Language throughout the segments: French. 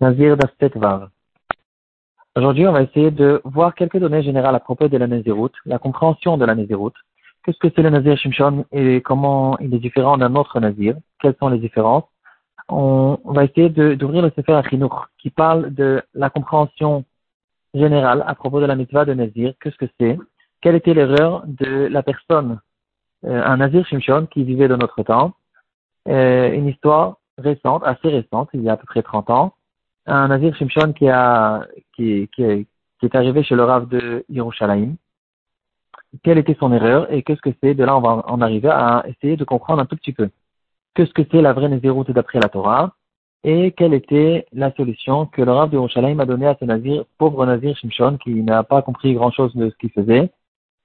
Nazir Vav. Aujourd'hui, on va essayer de voir quelques données générales à propos de la Naziroute, la compréhension de la Naziroute. Qu'est-ce que c'est le Nazir Shimshon et comment il est différent d'un autre Nazir? Quelles sont les différences? On, va essayer d'ouvrir le Sefer Achinour qui parle de la compréhension générale à propos de la mitzvah de Nazir. Qu'est-ce que c'est? Quelle était l'erreur de la personne, euh, un Nazir Shimshon qui vivait de notre temps? Euh, Une histoire récente, assez récente, il y a à peu près 30 ans, un Nazir Shimshon qui, a, qui, qui, est arrivé chez le Rav de Yerushalayim. Quelle était son erreur et qu'est-ce que c'est? De là, on va en arriver à essayer de comprendre un tout petit peu qu'est-ce que c'est la vraie Naziroute d'après la Torah? Et quelle était la solution que le Rav de Yerushalayim a donnée à ce Nazir, pauvre Nazir Shimshon, qui n'a pas compris grand-chose de ce qu'il faisait,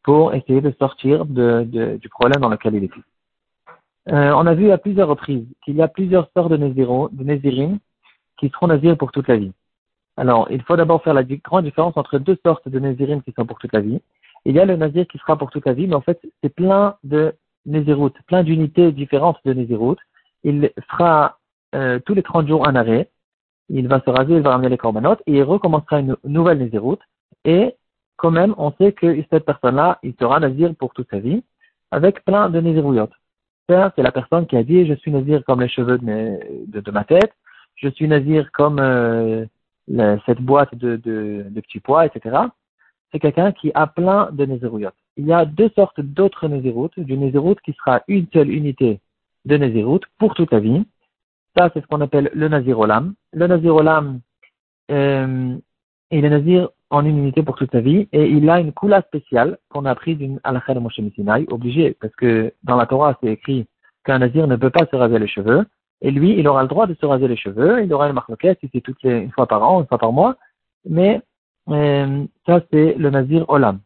pour essayer de sortir de, du problème dans lequel il était? Euh, on a vu à plusieurs reprises qu'il y a plusieurs sortes de, Naziro, qui seront Nazirs pour toute la vie. Alors, il faut d'abord faire la grande différence entre deux sortes de Nazirim qui sont pour toute la vie. Il y a le Nazir qui sera pour toute la vie, mais en fait, c'est plein de Nézirut, plein d'unités différentes de Nézirut. Il fera euh, tous les 30 jours un arrêt. Il va se raser, il va ramener les corbanotes et il recommencera une nouvelle Nézirut. Et quand même, on sait que cette personne-là, il sera Nazir pour toute sa vie avec plein de Nézirouyot. c'est la personne qui a dit, je suis Nazir comme les cheveux de ma tête, je suis nazir comme euh, cette boîte de, petits pois, etc. C'est quelqu'un qui a plein de nézérouillottes. Il y a deux sortes d'autres nézéroutes, du nézéroute qui sera une seule unité de nézéroute pour toute la vie. Ça, c'est ce qu'on appelle le nazirolam. Le nazirolam, euh, il est nazir en une unité pour toute sa vie et il a une coula spéciale qu'on a appris d'une halakha de Moshe obligé, parce que dans la Torah, c'est écrit qu'un nazir ne peut pas se raser les cheveux. Et lui, il aura le droit de se raser les cheveux, il aura une marloquette si c'est une fois par an, une fois par mois. Mais euh, ça, c'est le nazir olam.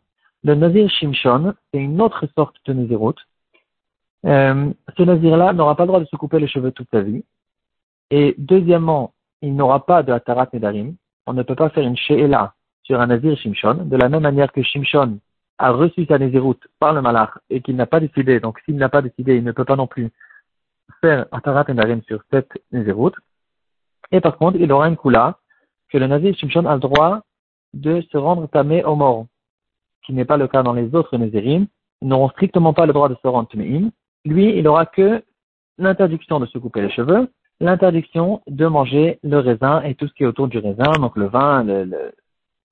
Le nazir shimshon, c'est une autre sorte de naziroute. Euh, ce nazir-là n'aura pas le droit de se couper les cheveux toute sa vie. Et deuxièmement, il n'aura pas de atarat nedarim. On ne peut pas faire une she'ela sur un nazir shimshon. De la même manière que shimshon a reçu sa naziroute par le malach et qu'il n'a pas décidé, donc s'il n'a pas décidé, il ne peut pas non plus et par contre, il aura une Kula que le Nazir Shimshon a le droit de se rendre tamé au mort, qui n'est pas le cas dans les autres Nézérim. Ils n'auront strictement pas le droit de se rendre taméim. Lui, il aura que l'interdiction de se couper les cheveux, l'interdiction de manger le raisin et tout ce qui est autour du raisin, donc le vin, le,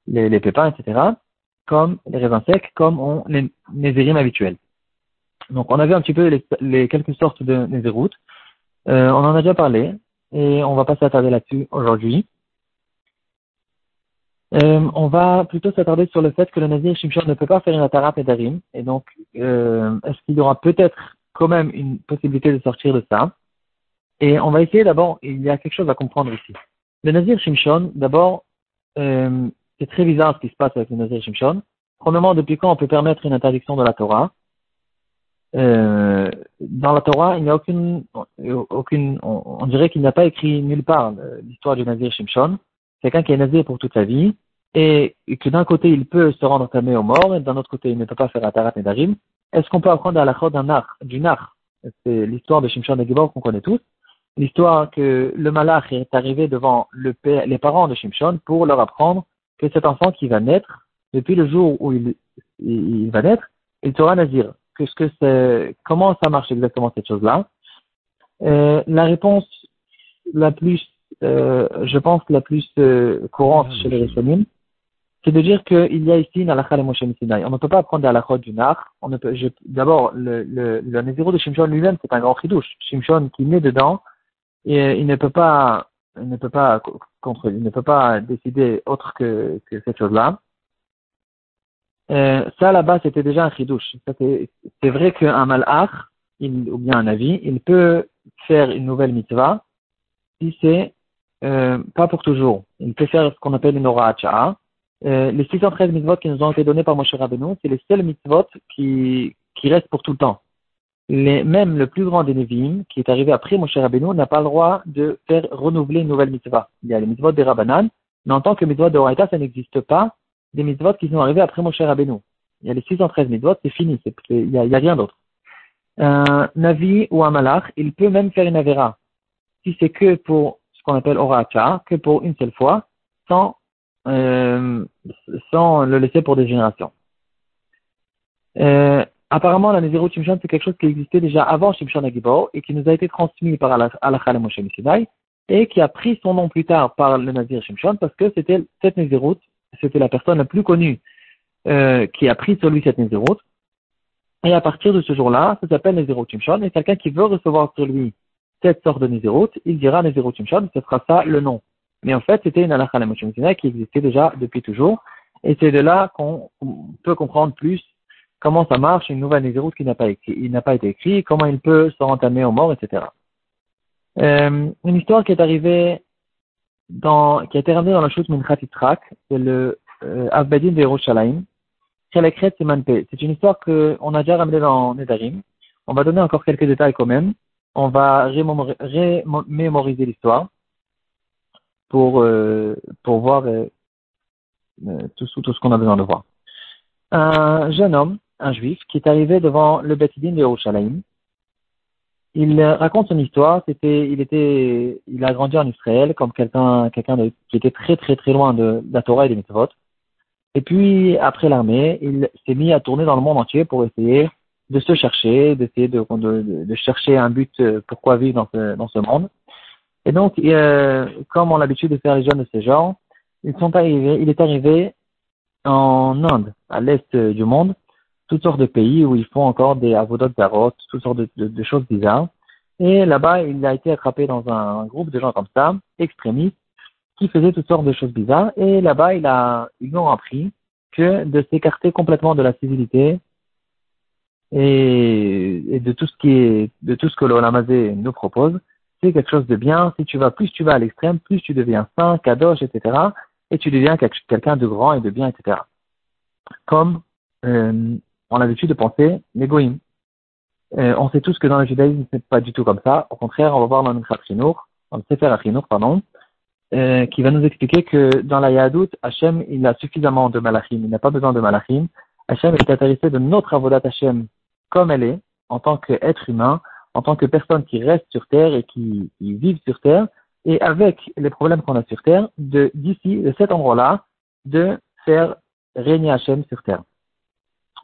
les, pépins, etc., comme les raisins secs, comme on, les Nézérim habituels. Donc, on a vu un petit peu les, les quelques sortes de Nézéroutes. Euh, on en a déjà parlé et on va pas s'attarder là-dessus aujourd'hui. Euh, on va plutôt s'attarder sur le fait que le Nazir Shimshon ne peut pas faire une Atarat et Darim. Et donc, euh, est-ce qu'il y aura peut-être quand même une possibilité de sortir de ça? Et on va essayer d'abord, il y a quelque chose à comprendre ici. Le Nazir Shimshon, d'abord, c'est très bizarre ce qui se passe avec le Nazir Shimshon. Premièrement, depuis quand on peut permettre une interdiction de la Torah? Euh, dans la Torah, il n'y a aucune, aucune on, dirait qu'il n'y a pas écrit nulle part euh, l'histoire du Nazir Shimshon. Quelqu'un qui est Nazir pour toute sa vie, et, que d'un côté il peut se rendre tamé aux morts, et d'un autre côté il ne peut pas faire Atarat Nedarim. Est-ce qu'on peut apprendre à la d'un nar, du nar? C'est l'histoire de Shimshon et Gibor qu'on connaît tous. L'histoire que le malach est arrivé devant les parents de Shimshon pour leur apprendre que cet enfant qui va naître, depuis le jour où il va naître, il sera Nazir que ce que c'est, comment ça marche exactement cette chose-là. Euh, la réponse la plus, euh, je pense la plus euh, courante chez les Rishonim, c'est de dire qu'il y a ici une halakha Moshe On ne peut pas prendre la halakha du nar. On ne peut, d'abord, le, le, le Néziro de Shimshon lui-même, c'est un grand chidouche. Shimshon qui naît dedans, et il ne peut pas, il ne peut pas contre, il ne peut pas décider autre que, que cette chose-là. Euh, ça là-bas, c'était déjà un chidouche. C'est vrai qu'un malach, ou bien un avis, il peut faire une nouvelle mitzvah si c'est euh, pas pour toujours. Il peut faire ce qu'on appelle une aura euh, les 613 mitzvot qui nous ont été donnés par Moshe Rabbeinu, c'est les seuls mitzvot qui, qui restent pour tout le temps. Les, même le plus grand des Nevi'im, qui est arrivé après Moshe Rabbeinu, n'a pas le droit de faire renouveler une nouvelle mitzvah. Il y a les mitzvot des Rabbanan, mais en tant que mitzvot de Horaïta, ça n'existe pas des mitzvot qui sont arrivés après Moshe Rabbeinu. Il y a les 613 mitzvot, c'est fini, il n'y a, rien d'autre. Un Navi ou un Malach, il peut même faire une Avera. Si c'est que pour ce qu'on appelle Oracha, que pour une seule fois, sans, euh, sans le laisser pour des générations. Euh, apparemment, la Nézirut Shimshon, c'est quelque chose qui existait déjà avant Shimshon Agibor et qui nous a été transmis par Alachal et Moshe et qui a pris son nom plus tard par le Nazir Shimshon parce que c'était cette Nézirut, c'était la personne la plus connue euh, qui a pris sur lui cette Nézirut. Et à partir de ce jour-là, ça s'appelle Nézirut Shimshon et quelqu'un qui veut recevoir sur lui cette sorte de Nézirut, il dira Nézirut Shimshon, ce sera ça le nom. Mais en fait, c'était une et Moshe qui existait déjà depuis toujours et c'est de là qu'on peut comprendre plus comment ça marche une nouvelle Nézirut qui n'a pas, n'a pas été écrite, comment il peut se rentamer aux morts, etc. Euh, une histoire qui est arrivée dans, qui a été ramenée dans la chose Minchat Yitzhak, c'est le euh, Avbedin de Yerushalayim, c'est une histoire qu'on a déjà ramenée dans Nedarim. On va donner encore quelques détails quand même. On va remémoriser l'histoire pour, euh, pour voir euh, euh tout, tout ce qu'on a besoin de voir. Un jeune homme un juif qui est arrivé devant le Betidin de Yerushalayim. Il raconte son histoire. C'était, il était, il a grandi en Israël comme quelqu'un, quelqu'un qui était très très très loin de, la Torah et des mitzvot. Et puis après l'armée, il s'est mis à tourner dans le monde entier pour essayer de se chercher, d'essayer de, de, chercher un but, euh, pourquoi vivre dans ce, dans ce monde. Et donc, euh, comme on a l'habitude de faire les jeunes de ce genre, ils sont arrivés, il est arrivé en Inde, à l'est du monde, toutes sortes de pays où ils font encore des avodot zarot, toutes sortes de, choses bizarres. Et là-bas, il a été attrapé dans un groupe de gens comme ça, extrémistes, qui faisaient toutes sortes de choses bizarres. Et là-bas, il a, ils lui ont appris que de s'écarter complètement de la civilité et, de tout ce qui est, de tout ce que l'Olamazé nous propose, c'est quelque chose de bien. Si tu vas, plus tu vas à l'extrême, plus tu deviens saint, kadosh, etc. Et tu deviens quelqu'un de grand et de bien, etc. Comme euh, on a l'habitude de penser l'égoïme. Euh, on sait tous que dans le judaïsme, c'est pas du tout comme ça. Au contraire, on va voir dans le Sefer Achinour, pardon, euh, qui va nous expliquer que dans la Yahadout, Hachem, il a suffisamment de malachim. Il n'a pas besoin de malachim. Hachem est intéressé de notre avodat Hachem comme elle est, en tant qu'être humain, en tant que personne qui reste sur terre et qui, qui vit sur terre, et avec les problèmes qu'on a sur terre, de d'ici, de cet endroit-là, de faire régner Hachem sur terre.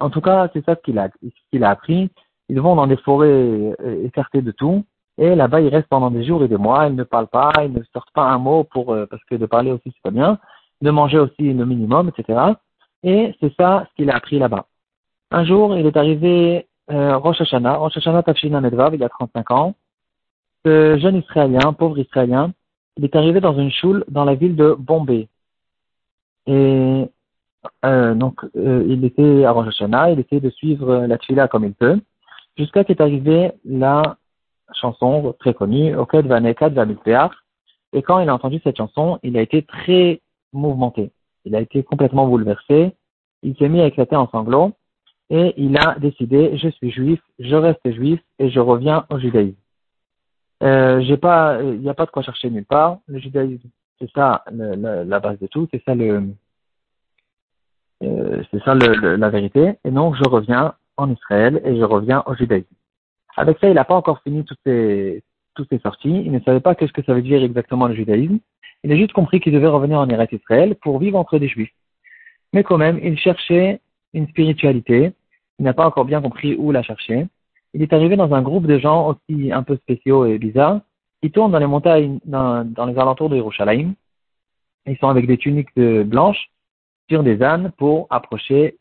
En tout cas, c'est ça qu'il a, qu'il a appris. Ils vont dans des forêts euh, écartées de tout. Et là-bas, ils restent pendant des jours et des mois. Ils ne parlent pas, ils ne sortent pas un mot pour, euh, parce que de parler aussi, c'est pas bien. De manger aussi le minimum, etc. Et c'est ça ce qu'il a appris là-bas. Un jour, il est arrivé euh, Rosh Hashanah, Rosh Hashanah Medvav, il a 35 ans. Ce jeune Israélien, pauvre Israélien, il est arrivé dans une choule dans la ville de Bombay. Et euh, donc, euh, il était à Rosh Hashanah, il essayait de suivre la tfila comme il peut, jusqu'à qu'est arrivée la chanson très connue, Oked Vanekad Vamilpeach. Et quand il a entendu cette chanson, il a été très mouvementé. Il a été complètement bouleversé. Il s'est mis à éclater en sanglots et il a décidé, je suis juif, je reste juif et je reviens au judaïsme. Euh, j'ai pas, il n'y a pas de quoi chercher nulle part. Le judaïsme, c'est ça la base de tout, c'est ça le, c'est ça la vérité. Et donc, je reviens en Israël et je reviens au judaïsme. Avec ça, il n'a pas encore fini toutes ses, sorties. Il ne savait pas qu'est-ce que ça veut dire exactement le judaïsme. Il a juste compris qu'il devait revenir en Israël pour vivre entre des juifs. Mais quand même, il cherchait une spiritualité. Il n'a pas encore bien compris où la chercher. Il est arrivé dans un groupe de gens aussi un peu spéciaux et bizarres qui tournent dans les montagnes, dans, les alentours de Yerushalayim. Ils sont avec des tuniques blanches sur des ânes pour approcher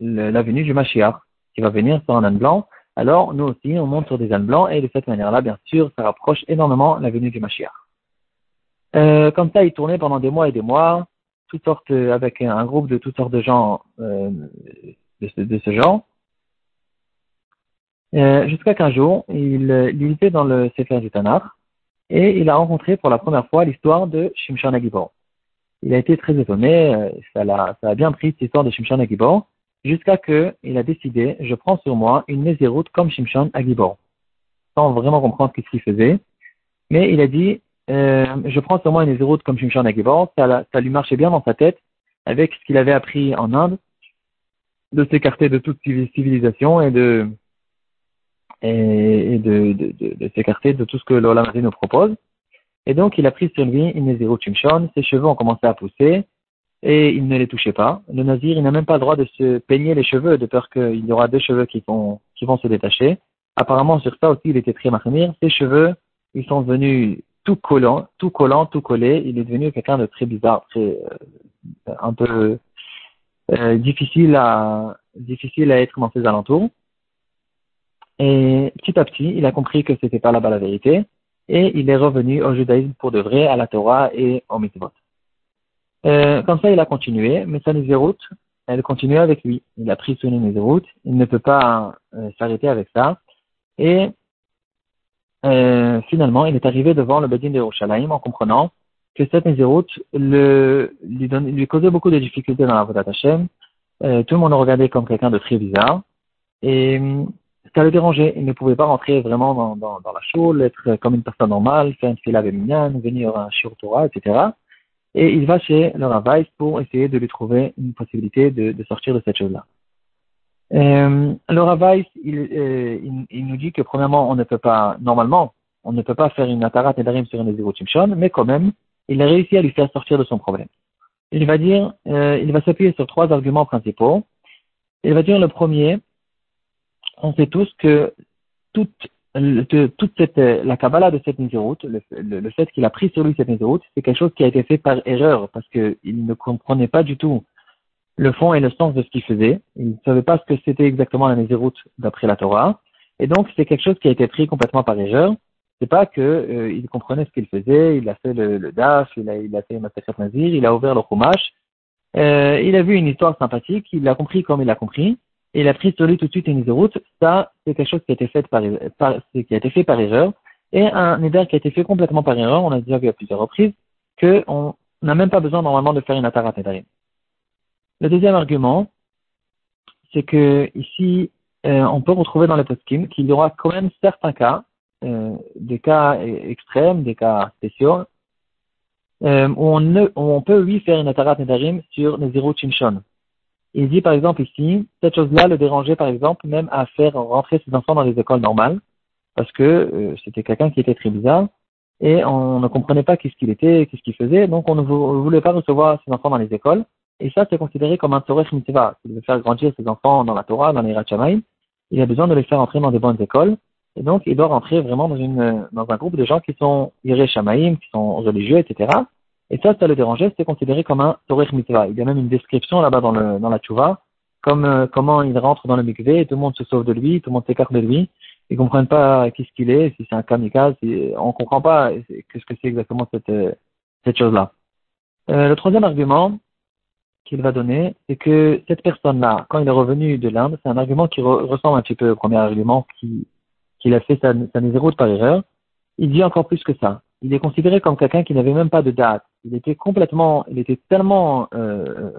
la venue du Mashiach, qui va venir sur un âne blanc. Alors, nous aussi, on monte sur des ânes blancs, et de cette manière-là, bien sûr, ça rapproche énormément la venue du Mashiach. Euh, comme ça, il tournait pendant des mois et des mois, toutes sortes, avec un groupe de toutes sortes de gens euh, de, ce, genre. Euh, Jusqu'à qu'un jour, il, était dans le Sefer du Tanakh, et il a rencontré pour la première fois l'histoire de Shimshon Agibor il a été très étonné, euh, ça, a, bien pris cette histoire de Shimshon Agibor, jusqu'à que il a décidé, je prends sur moi une Nézéroute comme Shimshon Agibor, sans vraiment comprendre ce qu'il faisait. Mais il a dit, euh, je prends sur moi une Nézéroute comme Shimshon Agibor, ça, lui marchait bien dans sa tête, avec ce qu'il avait appris en Inde, de s'écarter de toute civilisation et de, s'écarter de tout ce que l'Olamazé nous propose. Et donc, il a pris sur lui une Shimshon, ses cheveux ont commencé à pousser, et il ne les touchait pas. Le Nazir, il n'a même pas le droit de se peigner les cheveux, de peur qu'il y aura des cheveux qui vont, qui vont se détacher. Apparemment, sur ça aussi, il était très mahmir. Ses cheveux, ils sont devenus tout collants, tout collants, tout collés. Il est devenu quelqu'un de très bizarre, très, euh, un peu euh, difficile à, difficile à être dans ses alentours. Et petit à petit, il a compris que c'était pas là-bas la vérité, et il est revenu au judaïsme pour de vrai, à la Torah et au mitzvot. Euh, comme ça, il a continué, mais sa Nézéroute, elle continue avec lui. Il a pris son Nézéroute, il ne peut pas euh, s'arrêter avec ça. Et euh, finalement, il est arrivé devant le Bedin de Yerushalayim en comprenant que cette Nézéroute le, lui, lui causait beaucoup de difficultés dans la Vodat Hashem. Euh, tout le monde le regardait comme quelqu'un de très bizarre. Et ça le dérangeait. Il ne pouvait pas rentrer vraiment dans, dans, dans la choule, être comme une personne normale, faire une fila venir à un Torah, etc et il va chez le Ravais pour essayer de lui trouver une possibilité de, de sortir de cette chose-là. Euh, le Ravais, il, euh, il, nous dit que premièrement, on ne peut pas, normalement, on ne peut pas faire une Atarat Nedarim sur une Timshon, mais quand même, il a réussi à lui faire sortir de son problème. Il va dire, euh, il va s'appuyer sur trois arguments principaux. Il va dire le premier, on sait tous que toute toute cette, euh, la Kabbalah de cette Nézéroute, le, le, fait qu'il a pris sur lui cette Nézéroute, c'est quelque chose qui a été fait par erreur, parce qu'il ne comprenait pas du tout le fond et le sens de ce qu'il faisait. Il ne savait pas ce que c'était exactement la Nézéroute d'après la Torah. Et donc, c'est quelque chose qui a été pris complètement par erreur. C'est pas que euh, il comprenait ce qu'il faisait, il a fait le, le DAF, il a, il a fait Massachat Nazir, il a ouvert le Chumash, euh, il a vu une histoire sympathique, il l'a compris comme il l'a compris, et il a pris sur lui tout de suite une route, ça, c'est quelque chose qui a été fait par, erreur. Et un éder qui a été fait complètement par erreur, on a déjà vu à plusieurs reprises, qu'on n'a même pas besoin normalement de faire une atarat nedarim. Le deuxième argument, c'est que ici, euh, on peut retrouver dans les poskim qu'il y aura quand même certains cas, euh, des cas extrêmes, des cas spéciaux, euh, où, on peut lui faire une atarat nedarim sur les zéro chimshon. Il dit par exemple ici, cette chose-là le dérangeait par exemple même à faire rentrer ses enfants dans les écoles normales, parce que euh, c'était quelqu'un qui était très bizarre, et on ne comprenait pas qu'est-ce qu'il était, qu'est-ce qu'il faisait, donc on ne voulait pas recevoir ses enfants dans les écoles, et ça c'est considéré comme un Torah mitzvah, c'est de faire grandir ses enfants dans la Torah, dans les il a besoin de les faire entrer dans des bonnes écoles, et donc il doit rentrer vraiment dans, une, dans un groupe de gens qui sont Iré qui sont religieux, etc., et ça, ça le dérangeait, c'était considéré comme un Torech Mitzvah. Il y a même une description là-bas dans, la Tchouva, comme euh, comment il rentre dans le mikvé, tout le monde se sauve de lui, tout le monde s'écarte de lui. Ils comprennent pas qui ce qu'il est, si c'est un kamikaze, on comprend pas qu'est-ce que c'est exactement cette, euh, chose-là. Euh, le troisième argument qu'il va donner, c'est que cette personne-là, quand il est revenu de l'Inde, c'est un argument qui ressemble un petit peu au premier argument qu'il a fait sa, sa par erreur. Il dit encore plus que ça il est considéré comme quelqu'un qui n'avait même pas de date. Il était complètement, il était tellement, euh,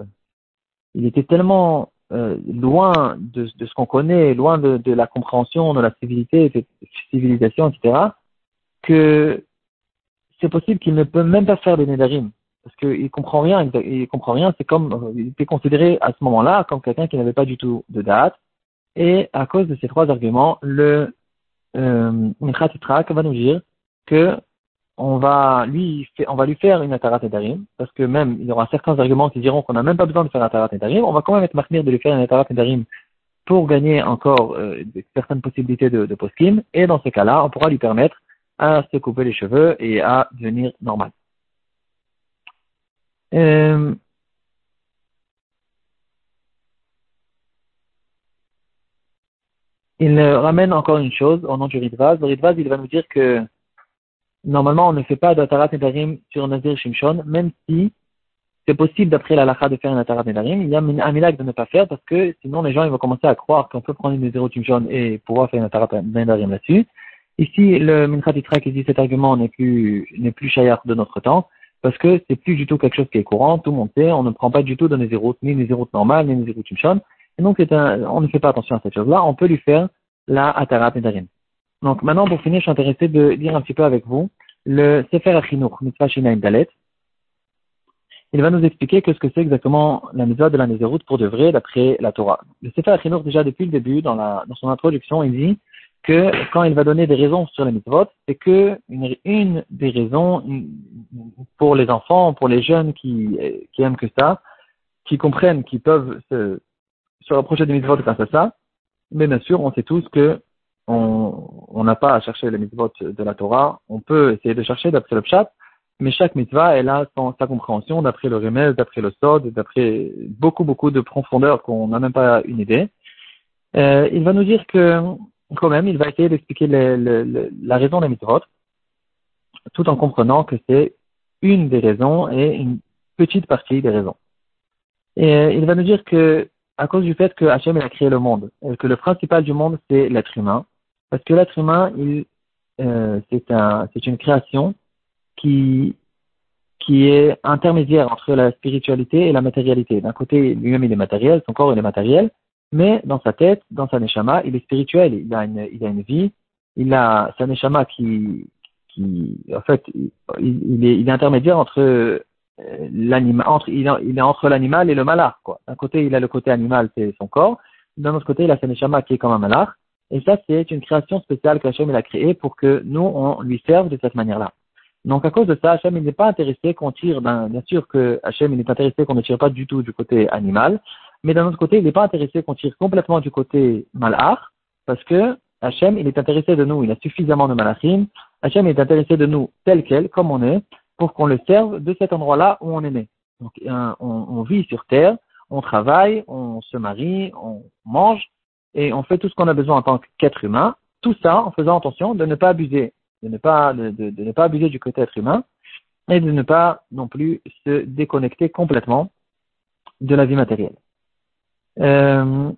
il était tellement euh, loin de, ce qu'on connaît, loin de, la compréhension de la civilité, de civilisation, etc., que c'est possible qu'il ne peut même pas faire des Nédarim. Parce qu'il comprend rien, il comprend rien, c'est comme, il était considéré à ce moment-là comme quelqu'un qui n'avait pas du tout de date. Et à cause de ces trois arguments, le euh, va nous dire que on va lui on va lui faire une atarat parce que même il y aura certains arguments qui diront qu'on n'a même pas besoin de faire atarat nedarim, on va quand même être marqué de lui faire une atarat pour gagner encore euh, certaines possibilités de, de post-kim, et dans ce cas-là, on pourra lui permettre à se couper les cheveux et à devenir normal. Euh, il ramène encore une chose au nom du Ridvaz. Le Ridvaz, il va nous dire que normalement, on ne fait pas d'Atarat Nedarim sur Nazir Shimshon, même si c'est possible d'après la lacha de faire un Atarat Nedarim. Il y a un milagre de ne pas faire parce que sinon les gens ils vont commencer à croire qu'on peut prendre une Nazir Shimshon et pouvoir faire un Atarat Nedarim là-dessus. Ici, le Minchat qui dit cet argument n'est plus, n'est plus de notre temps parce que c'est plus du tout quelque chose qui est courant, tout le monde sait, on ne prend pas du tout de Nazirut, ni Nazirut normal, ni Nazirut Shimshon. Et donc, on ne fait pas attention à cette chose-là, on peut lui faire la Atarat Nedarim. Donc maintenant, pour finir, je suis intéressé de dire un petit peu avec vous le Sefer Achinour, Mitzvah Shinaim Dalet. Il va nous expliquer que ce que c'est exactement la mitzvah de la Nézéroute pour de vrai d'après la Torah. Le Sefer Achinour, déjà depuis le début, dans, la, dans son introduction, il dit que quand il va donner des raisons sur les mitzvot, c'est que une, une, des raisons pour les enfants, pour les jeunes qui, qui aiment que ça, qui comprennent, qui peuvent se, se rapprocher des mitzvot grâce à ça. Mais bien sûr, on sait tous que on n'a pas à chercher les mitzvot de la Torah. On peut essayer de chercher d'après le pshat, mais chaque mitzvah, elle a sa compréhension d'après le remède, d'après le sod, d'après beaucoup, beaucoup de profondeur qu'on n'a même pas une idée. Euh, il va nous dire que, quand même, il va essayer d'expliquer la raison des mitzvot, tout en comprenant que c'est une des raisons et une petite partie des raisons. Et euh, il va nous dire que, à cause du fait que Hachem a créé le monde, et que le principal du monde, c'est l'être humain, parce que l'être humain, euh, c'est un, c'est une création qui, est intermédiaire entre la spiritualité et la matérialité. D'un côté, lui-même, il est matériel, son corps, il est matériel, mais dans sa tête, dans sa neshama, il est spirituel, il a une, vie, il a sa neshama qui, en fait, il, est, intermédiaire entre euh, l'animal, entre, il, est entre l'animal et le malard, quoi. D'un côté, il a le côté animal, c'est son corps, d'un autre côté, il a sa neshama qui est comme un malard, et ça, c'est une création spéciale qu'Hachem a créée pour que nous, on lui serve de cette manière-là. Donc à cause de ça, Hachem il n'est pas intéressé qu'on tire, ben, bien sûr que Hachem il est intéressé qu'on ne tire pas du tout du côté animal, mais d'un autre côté, il n'est pas intéressé qu'on tire complètement du côté malach, parce que Hachem il est intéressé de nous, il a suffisamment de malachim, Hachem est intéressé de nous tel quel, comme on est, pour qu'on le serve de cet endroit-là où on est né. Donc on, on vit sur terre, on travaille, on se marie, on mange, et on fait tout ce qu'on a besoin en tant qu'être humain, tout ça en faisant attention de ne pas abuser de ne pas, de, ne pas abuser du côté être humain et de ne pas non plus se déconnecter complètement de la vie matérielle. Euh,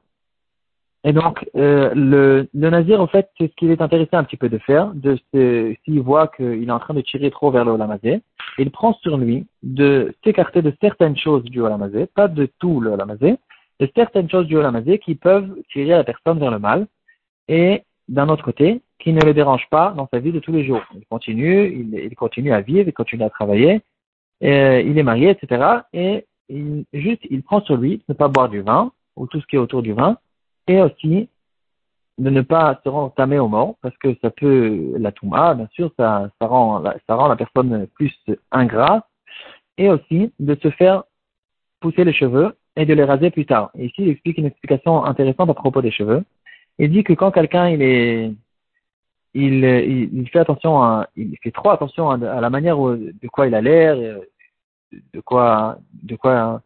et donc, euh, le, le nazir, en fait, c'est ce qu'il est intéressé un petit peu de faire, de s'il voit qu'il est en train de tirer trop vers le olamazé, il prend sur lui de s'écarter de certaines choses du olamazé, pas de tout le olamazé, de certaines choses du olamazé qui peuvent tirer la personne vers le mal, et d'un autre côté, qui ne le dérange pas dans sa vie de tous les jours. Il continue, il, continue à vivre, il continue à travailler, il est marié, etc. Et il, juste, il prend sur lui de ne pas boire du vin, ou tout ce qui est autour du vin, et aussi de ne pas se rentamer au mort, parce que ça peut, la touma, bien sûr, ça, ça, rend, ça rend la personne plus ingrat, et aussi de se faire pousser les cheveux et de les raser plus tard. Ici, il explique une explication intéressante à propos des cheveux. Il dit que quand quelqu'un il est il, fait attention il fait trop attention à, la manière de quoi il a l'air, de quoi, de quoi,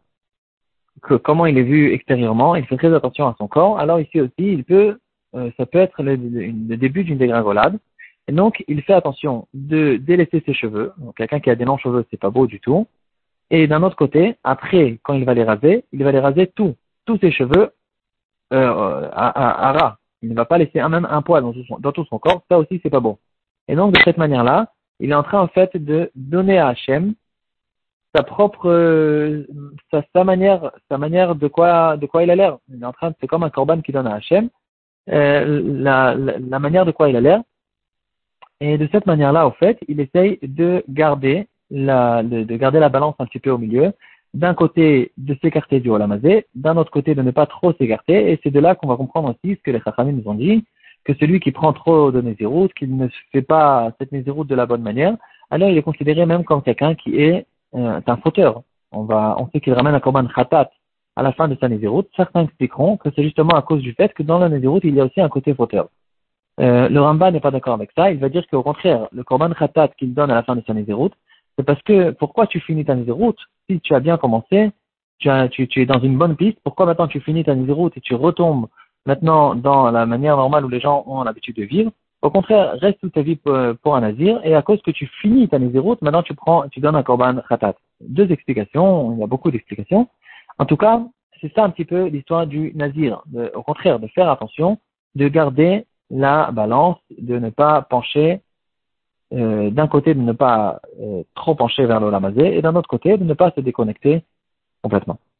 comment il est vu extérieurement. Il fait très attention à son corps. Alors ici aussi, euh, ça peut être le, début d'une dégringolade. Et donc, il fait attention de délaisser ses cheveux. Quelqu'un qui a des longs cheveux, c'est pas beau du tout. Et d'un autre côté, après, quand il va les raser, il va les raser tout, tous ses cheveux euh, à, à, à ras il ne va pas laisser un, même un poil dans tout, son, corps, ça aussi c'est pas bon. Et donc de cette manière-là, il est en train en fait de donner à Hachem sa propre euh, sa, manière sa manière de quoi de quoi il a l'air. Il est en train c'est comme un corban qui donne à Hachem euh, la, la, manière de quoi il a l'air. Et de cette manière-là, au fait, il essaye de garder de garder la balance un petit peu au milieu d'un côté de s'écarter du Olamazé, d'un autre côté de ne pas trop s'écarter, et c'est de là qu'on va comprendre aussi ce que les Chachamim nous ont dit, que celui qui prend trop de Nézirut, qu'il ne fait pas cette Nézirut de la bonne manière, alors il est considéré même comme quelqu'un qui est euh, un fauteur. On va, on sait qu'il ramène un Korban Khatat à la fin de sa Nézirut. Certains expliqueront que c'est justement à cause du fait que dans la Nézirut, il y a aussi un côté fauteur. Euh, le Ramba n'est pas d'accord avec ça. Il va dire qu'au contraire, le Korban Khatat qu'il donne à la fin de sa Nézirut, c'est parce que pourquoi tu finis ta route si tu as bien commencé, tu, es dans une bonne piste, pourquoi maintenant tu finis ta route et tu retombes maintenant dans la manière normale où les gens ont l'habitude de vivre? Au contraire, reste toute ta vie pour, un nazir et à cause que tu finis ta route, maintenant tu prends, tu donnes un korban khatat. Deux explications, il y a beaucoup d'explications. En tout cas, c'est ça un petit peu l'histoire du nazir. au contraire, de faire attention, de garder la balance, de ne pas pencher euh, d'un côté de ne pas euh, trop pencher vers l'olamazé et d'un autre côté de ne pas se déconnecter complètement.